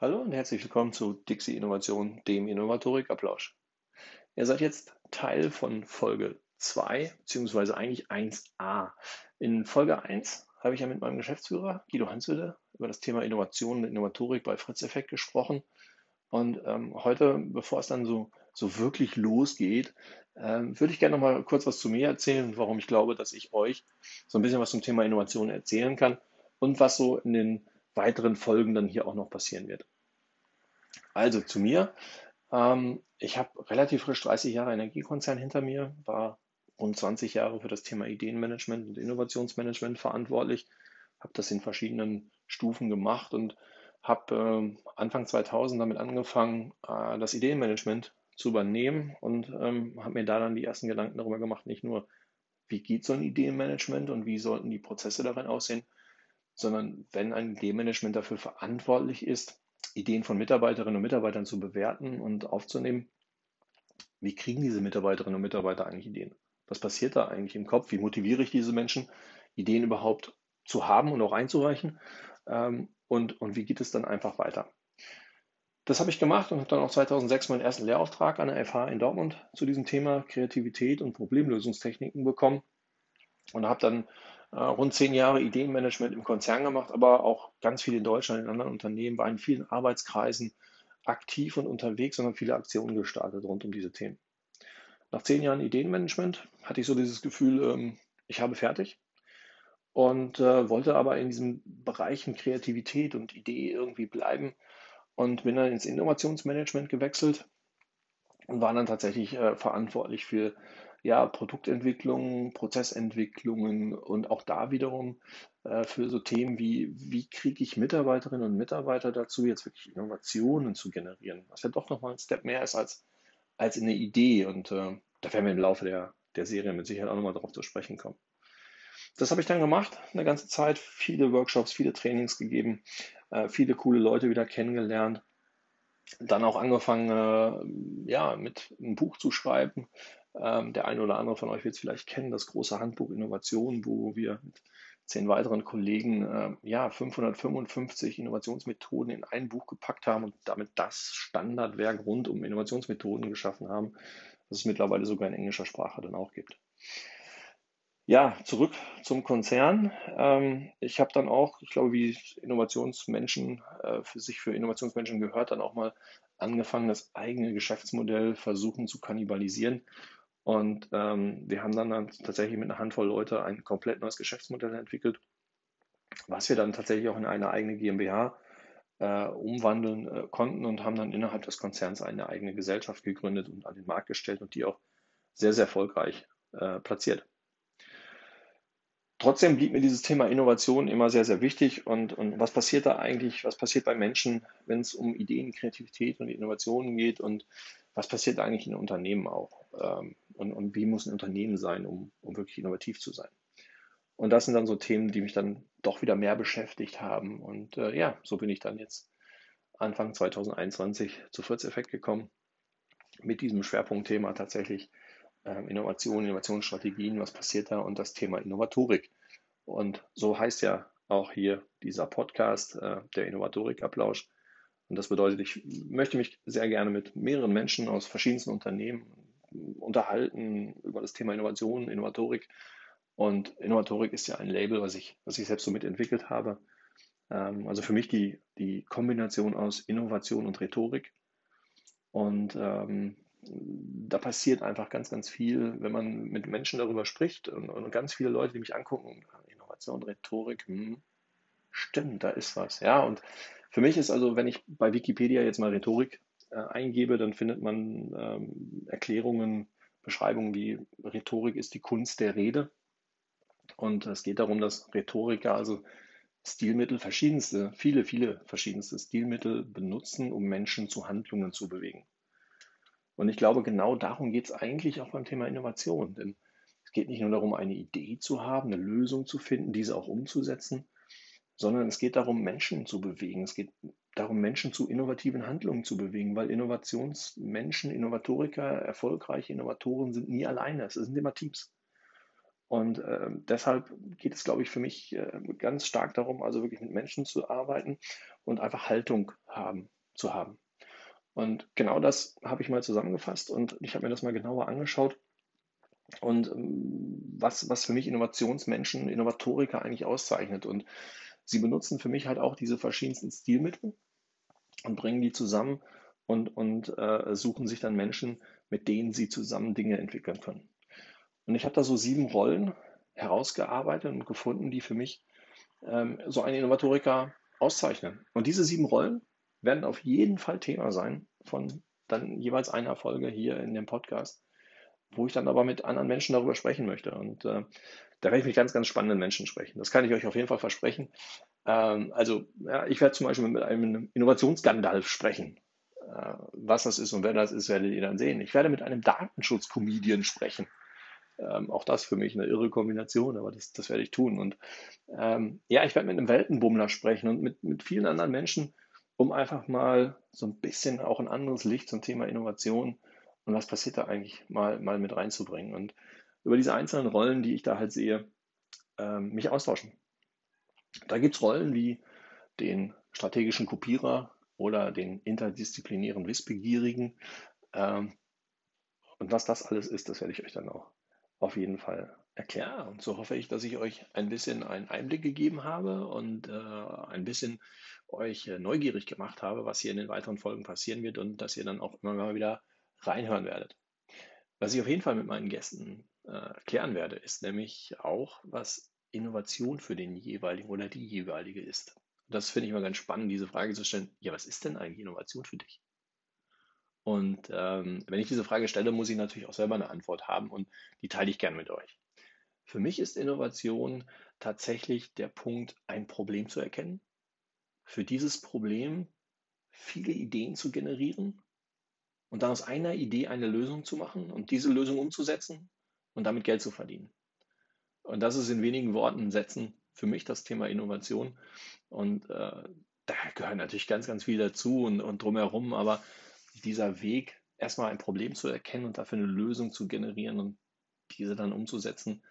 Hallo und herzlich willkommen zu Dixie Innovation, dem Innovatorik-Applaus. Ihr seid jetzt Teil von Folge 2, beziehungsweise eigentlich 1a. In Folge 1 habe ich ja mit meinem Geschäftsführer Guido Hanswille über das Thema Innovation und Innovatorik bei Fritz Effekt gesprochen. Und ähm, heute, bevor es dann so, so wirklich losgeht, ähm, würde ich gerne noch mal kurz was zu mir erzählen und warum ich glaube, dass ich euch so ein bisschen was zum Thema Innovation erzählen kann und was so in den weiteren Folgen dann hier auch noch passieren wird. Also zu mir. Ähm, ich habe relativ frisch 30 Jahre Energiekonzern hinter mir, war rund 20 Jahre für das Thema Ideenmanagement und Innovationsmanagement verantwortlich, habe das in verschiedenen Stufen gemacht und habe äh, Anfang 2000 damit angefangen, äh, das Ideenmanagement zu übernehmen und ähm, habe mir da dann die ersten Gedanken darüber gemacht, nicht nur, wie geht so ein Ideenmanagement und wie sollten die Prozesse darin aussehen, sondern wenn ein Ideenmanagement dafür verantwortlich ist, Ideen von Mitarbeiterinnen und Mitarbeitern zu bewerten und aufzunehmen, wie kriegen diese Mitarbeiterinnen und Mitarbeiter eigentlich Ideen? Was passiert da eigentlich im Kopf? Wie motiviere ich diese Menschen, Ideen überhaupt zu haben und auch einzureichen? Ähm, und, und wie geht es dann einfach weiter? Das habe ich gemacht und habe dann auch 2006 meinen ersten Lehrauftrag an der FH in Dortmund zu diesem Thema Kreativität und Problemlösungstechniken bekommen und habe dann rund zehn Jahre Ideenmanagement im Konzern gemacht, aber auch ganz viel in Deutschland, in anderen Unternehmen, war in vielen Arbeitskreisen aktiv und unterwegs und habe viele Aktionen gestartet rund um diese Themen. Nach zehn Jahren Ideenmanagement hatte ich so dieses Gefühl, ähm, ich habe fertig und äh, wollte aber in diesen Bereichen Kreativität und Idee irgendwie bleiben und bin dann ins Innovationsmanagement gewechselt und war dann tatsächlich äh, verantwortlich für ja, Produktentwicklung, Prozessentwicklungen und auch da wiederum äh, für so Themen wie, wie kriege ich Mitarbeiterinnen und Mitarbeiter dazu, jetzt wirklich Innovationen zu generieren, was ja doch nochmal ein Step mehr ist als, als eine Idee. Und äh, da werden wir im Laufe der, der Serie mit Sicherheit auch nochmal darauf zu sprechen kommen. Das habe ich dann gemacht, eine ganze Zeit, viele Workshops, viele Trainings gegeben, äh, viele coole Leute wieder kennengelernt dann auch angefangen, äh, ja, mit einem Buch zu schreiben, ähm, der eine oder andere von euch wird es vielleicht kennen, das große Handbuch Innovation, wo wir mit zehn weiteren Kollegen äh, ja, 555 Innovationsmethoden in ein Buch gepackt haben und damit das Standardwerk rund um Innovationsmethoden geschaffen haben, das es mittlerweile sogar in englischer Sprache dann auch gibt. Ja, zurück zum Konzern. Ähm, ich habe dann auch, ich glaube, wie Innovationsmenschen äh, für sich für Innovationsmenschen gehört, dann auch mal angefangen, das eigene Geschäftsmodell versuchen zu kannibalisieren und ähm, wir haben dann, dann tatsächlich mit einer Handvoll Leute ein komplett neues Geschäftsmodell entwickelt, was wir dann tatsächlich auch in eine eigene GmbH äh, umwandeln äh, konnten und haben dann innerhalb des Konzerns eine eigene Gesellschaft gegründet und an den Markt gestellt und die auch sehr, sehr erfolgreich äh, platziert. Trotzdem blieb mir dieses Thema Innovation immer sehr, sehr wichtig. Und, und was passiert da eigentlich? Was passiert bei Menschen, wenn es um Ideen, Kreativität und Innovationen geht? Und was passiert eigentlich in Unternehmen auch? Ähm, und, und wie muss ein Unternehmen sein, um, um wirklich innovativ zu sein? Und das sind dann so Themen, die mich dann doch wieder mehr beschäftigt haben. Und äh, ja, so bin ich dann jetzt Anfang 2021 zu Fritz-Effekt gekommen mit diesem Schwerpunktthema tatsächlich äh, Innovation, Innovationsstrategien, was passiert da und das Thema Innovatorik. Und so heißt ja auch hier dieser Podcast, äh, der Innovatorik-Applaus. Und das bedeutet, ich möchte mich sehr gerne mit mehreren Menschen aus verschiedensten Unternehmen unterhalten über das Thema Innovation, Innovatorik. Und Innovatorik ist ja ein Label, was ich, was ich selbst so mitentwickelt habe. Ähm, also für mich die, die Kombination aus Innovation und Rhetorik. Und ähm, da passiert einfach ganz, ganz viel, wenn man mit Menschen darüber spricht und, und ganz viele Leute, die mich angucken, Innovation, Rhetorik, hm, stimmt, da ist was. Ja, und für mich ist also, wenn ich bei Wikipedia jetzt mal Rhetorik äh, eingebe, dann findet man ähm, Erklärungen, Beschreibungen wie Rhetorik ist die Kunst der Rede. Und es geht darum, dass Rhetoriker also Stilmittel, verschiedenste, viele, viele verschiedenste Stilmittel benutzen, um Menschen zu Handlungen zu bewegen. Und ich glaube, genau darum geht es eigentlich auch beim Thema Innovation. Denn es geht nicht nur darum, eine Idee zu haben, eine Lösung zu finden, diese auch umzusetzen, sondern es geht darum, Menschen zu bewegen. Es geht darum, Menschen zu innovativen Handlungen zu bewegen, weil Innovationsmenschen, Innovatoriker, erfolgreiche Innovatoren sind nie alleine. Es sind immer Teams. Und äh, deshalb geht es, glaube ich, für mich äh, ganz stark darum, also wirklich mit Menschen zu arbeiten und einfach Haltung haben, zu haben. Und genau das habe ich mal zusammengefasst und ich habe mir das mal genauer angeschaut. Und ähm, was, was für mich Innovationsmenschen, Innovatoriker eigentlich auszeichnet. Und sie benutzen für mich halt auch diese verschiedensten Stilmittel und bringen die zusammen und, und äh, suchen sich dann Menschen, mit denen sie zusammen Dinge entwickeln können. Und ich habe da so sieben Rollen herausgearbeitet und gefunden, die für mich ähm, so einen Innovatoriker auszeichnen. Und diese sieben Rollen werden auf jeden Fall Thema sein von dann jeweils einer Folge hier in dem Podcast, wo ich dann aber mit anderen Menschen darüber sprechen möchte. Und äh, da werde ich mit ganz, ganz spannenden Menschen sprechen. Das kann ich euch auf jeden Fall versprechen. Ähm, also, ja, ich werde zum Beispiel mit einem Innovationsskandal sprechen. Äh, was das ist und wer das ist, werdet ihr dann sehen. Ich werde mit einem Datenschutz-Comedian sprechen. Ähm, auch das für mich eine irre Kombination, aber das, das werde ich tun. Und ähm, ja, ich werde mit einem Weltenbummler sprechen und mit, mit vielen anderen Menschen, um einfach mal so ein bisschen auch ein anderes Licht zum Thema Innovation und was passiert da eigentlich mal, mal mit reinzubringen. Und über diese einzelnen Rollen, die ich da halt sehe, ähm, mich austauschen. Da gibt es Rollen wie den strategischen Kopierer oder den interdisziplinären Wissbegierigen. Ähm, und was das alles ist, das werde ich euch dann auch auf jeden Fall erklären. Und so hoffe ich, dass ich euch ein bisschen einen Einblick gegeben habe und äh, ein bisschen euch äh, neugierig gemacht habe, was hier in den weiteren Folgen passieren wird und dass ihr dann auch immer mal wieder reinhören werdet. Was ich auf jeden Fall mit meinen Gästen äh, klären werde, ist nämlich auch, was Innovation für den jeweiligen oder die jeweilige ist. Das finde ich immer ganz spannend, diese Frage zu stellen, ja, was ist denn eigentlich Innovation für dich? Und ähm, wenn ich diese Frage stelle, muss ich natürlich auch selber eine Antwort haben und die teile ich gern mit euch. Für mich ist Innovation tatsächlich der Punkt, ein Problem zu erkennen, für dieses Problem viele Ideen zu generieren und dann aus einer Idee eine Lösung zu machen und diese Lösung umzusetzen und damit Geld zu verdienen. Und das ist in wenigen Worten, Sätzen für mich das Thema Innovation. Und äh, da gehört natürlich ganz, ganz viel dazu und, und drumherum, aber dieser Weg, erstmal ein Problem zu erkennen und dafür eine Lösung zu generieren und diese dann umzusetzen,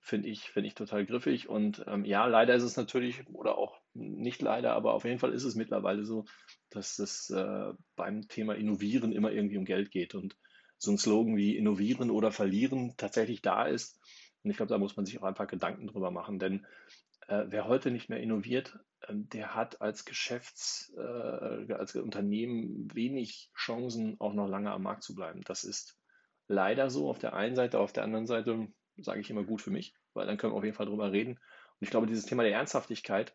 finde ich, finde ich total griffig. Und ähm, ja, leider ist es natürlich, oder auch nicht leider, aber auf jeden Fall ist es mittlerweile so, dass es äh, beim Thema Innovieren immer irgendwie um Geld geht und so ein Slogan wie Innovieren oder Verlieren tatsächlich da ist. Und ich glaube, da muss man sich auch einfach Gedanken drüber machen, denn äh, wer heute nicht mehr innoviert, äh, der hat als Geschäfts-, äh, als Unternehmen wenig Chancen, auch noch lange am Markt zu bleiben. Das ist leider so auf der einen Seite, auf der anderen Seite sage ich immer gut für mich, weil dann können wir auf jeden Fall drüber reden. Und ich glaube, dieses Thema der Ernsthaftigkeit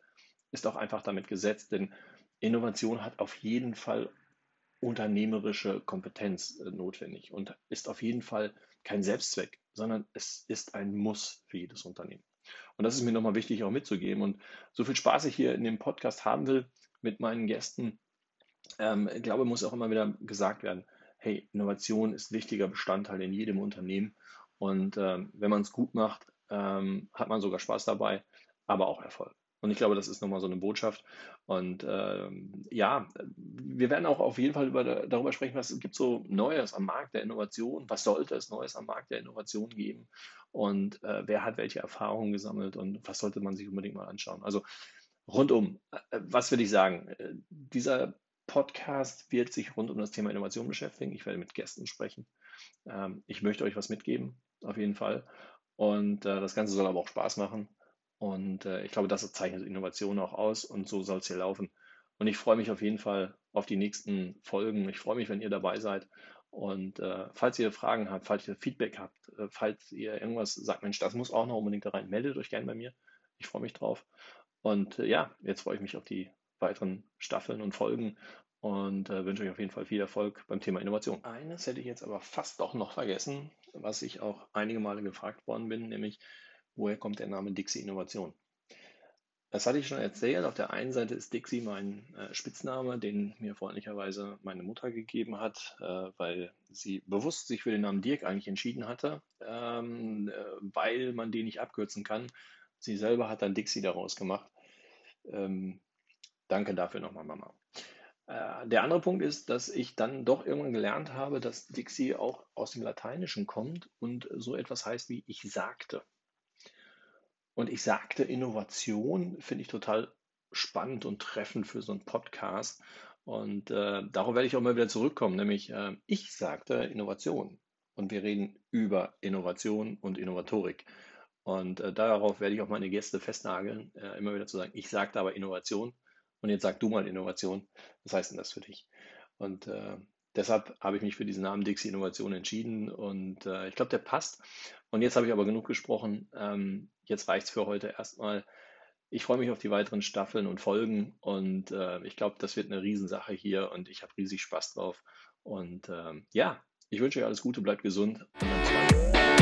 ist auch einfach damit gesetzt, denn Innovation hat auf jeden Fall unternehmerische Kompetenz äh, notwendig und ist auf jeden Fall kein Selbstzweck, sondern es ist ein Muss für jedes Unternehmen. Und das ist mir nochmal wichtig auch mitzugeben. Und so viel Spaß ich hier in dem Podcast haben will mit meinen Gästen, ähm, ich glaube, muss auch immer wieder gesagt werden, hey, Innovation ist wichtiger Bestandteil in jedem Unternehmen. Und ähm, wenn man es gut macht, ähm, hat man sogar Spaß dabei, aber auch Erfolg. Und ich glaube, das ist nochmal so eine Botschaft. Und ähm, ja, wir werden auch auf jeden Fall über, darüber sprechen, was gibt so Neues am Markt der Innovation, was sollte es Neues am Markt der Innovation geben und äh, wer hat welche Erfahrungen gesammelt und was sollte man sich unbedingt mal anschauen. Also rundum, äh, was will ich sagen? Äh, dieser Podcast wird sich rund um das Thema Innovation beschäftigen. Ich werde mit Gästen sprechen. Ähm, ich möchte euch was mitgeben, auf jeden Fall. Und äh, das Ganze soll aber auch Spaß machen. Und äh, ich glaube, das zeichnet Innovation auch aus und so soll es hier laufen. Und ich freue mich auf jeden Fall auf die nächsten Folgen. Ich freue mich, wenn ihr dabei seid. Und äh, falls ihr Fragen habt, falls ihr Feedback habt, äh, falls ihr irgendwas sagt, Mensch, das muss auch noch unbedingt da rein, meldet euch gerne bei mir. Ich freue mich drauf. Und äh, ja, jetzt freue ich mich auf die weiteren Staffeln und Folgen und äh, wünsche euch auf jeden Fall viel Erfolg beim Thema Innovation. Eines hätte ich jetzt aber fast doch noch vergessen, was ich auch einige Male gefragt worden bin, nämlich woher kommt der Name Dixie Innovation? Das hatte ich schon erzählt. Auf der einen Seite ist Dixie mein äh, Spitzname, den mir freundlicherweise meine Mutter gegeben hat, äh, weil sie bewusst sich für den Namen Dirk eigentlich entschieden hatte, ähm, äh, weil man den nicht abkürzen kann. Sie selber hat dann Dixie daraus gemacht. Ähm, danke dafür nochmal, Mama. Äh, der andere Punkt ist, dass ich dann doch irgendwann gelernt habe, dass Dixie auch aus dem Lateinischen kommt und so etwas heißt wie ich sagte. Und ich sagte, Innovation finde ich total spannend und treffend für so einen Podcast. Und äh, darauf werde ich auch mal wieder zurückkommen, nämlich äh, ich sagte Innovation und wir reden über Innovation und Innovatorik. Und äh, darauf werde ich auch meine Gäste festnageln, äh, immer wieder zu sagen, ich sagte aber Innovation und jetzt sag du mal Innovation. Was heißt denn das für dich? Und äh, deshalb habe ich mich für diesen Namen Dixie Innovation entschieden und äh, ich glaube, der passt. Und jetzt habe ich aber genug gesprochen. Ähm, jetzt es für heute erstmal. Ich freue mich auf die weiteren Staffeln und Folgen und äh, ich glaube, das wird eine Riesensache hier und ich habe riesig Spaß drauf. Und ähm, ja, ich wünsche euch alles Gute, bleibt gesund und dann